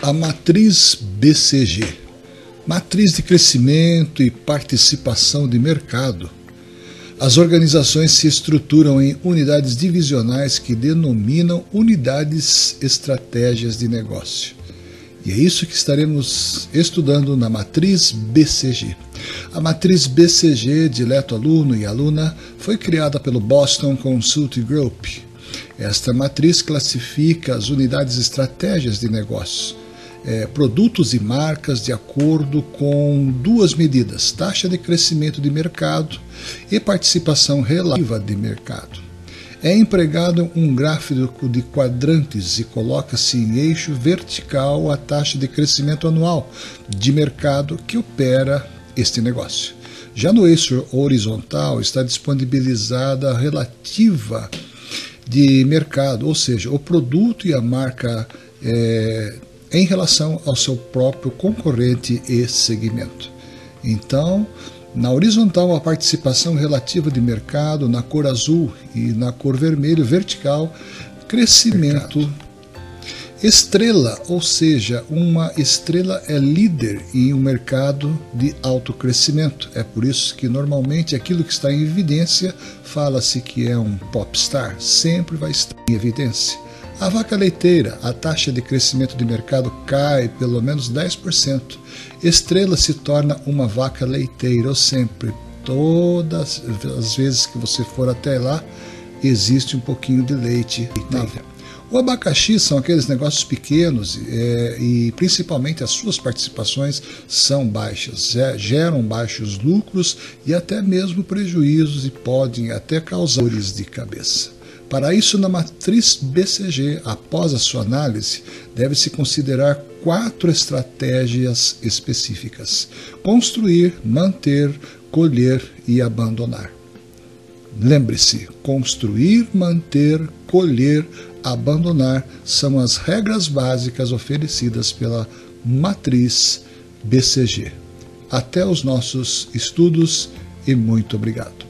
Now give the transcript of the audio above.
A matriz BCG, matriz de crescimento e participação de mercado. As organizações se estruturam em unidades divisionais que denominam unidades estratégias de negócio. E é isso que estaremos estudando na matriz BCG. A matriz BCG, dileto aluno e aluna, foi criada pelo Boston Consulting Group. Esta matriz classifica as unidades estratégias de negócio, é, produtos e marcas de acordo com duas medidas: taxa de crescimento de mercado e participação relativa de mercado é empregado um gráfico de quadrantes e coloca-se em eixo vertical a taxa de crescimento anual de mercado que opera este negócio. Já no eixo horizontal está disponibilizada a relativa de mercado, ou seja, o produto e a marca é, em relação ao seu próprio concorrente e segmento. Então, na horizontal, a participação relativa de mercado na cor azul e na cor vermelho vertical, crescimento. Mercado. Estrela, ou seja, uma estrela é líder em um mercado de alto crescimento. É por isso que normalmente aquilo que está em evidência fala-se que é um popstar, sempre vai estar em evidência. A vaca leiteira, a taxa de crescimento de mercado cai pelo menos 10%. Estrela se torna uma vaca leiteira, ou sempre, todas as vezes que você for até lá, existe um pouquinho de leite na vaca. O abacaxi são aqueles negócios pequenos é, e principalmente as suas participações são baixas, é, geram baixos lucros e até mesmo prejuízos e podem até causar dores de cabeça. Para isso, na matriz BCG, após a sua análise, deve-se considerar quatro estratégias específicas: construir, manter, colher e abandonar. Lembre-se: construir, manter, colher, abandonar são as regras básicas oferecidas pela matriz BCG. Até os nossos estudos e muito obrigado.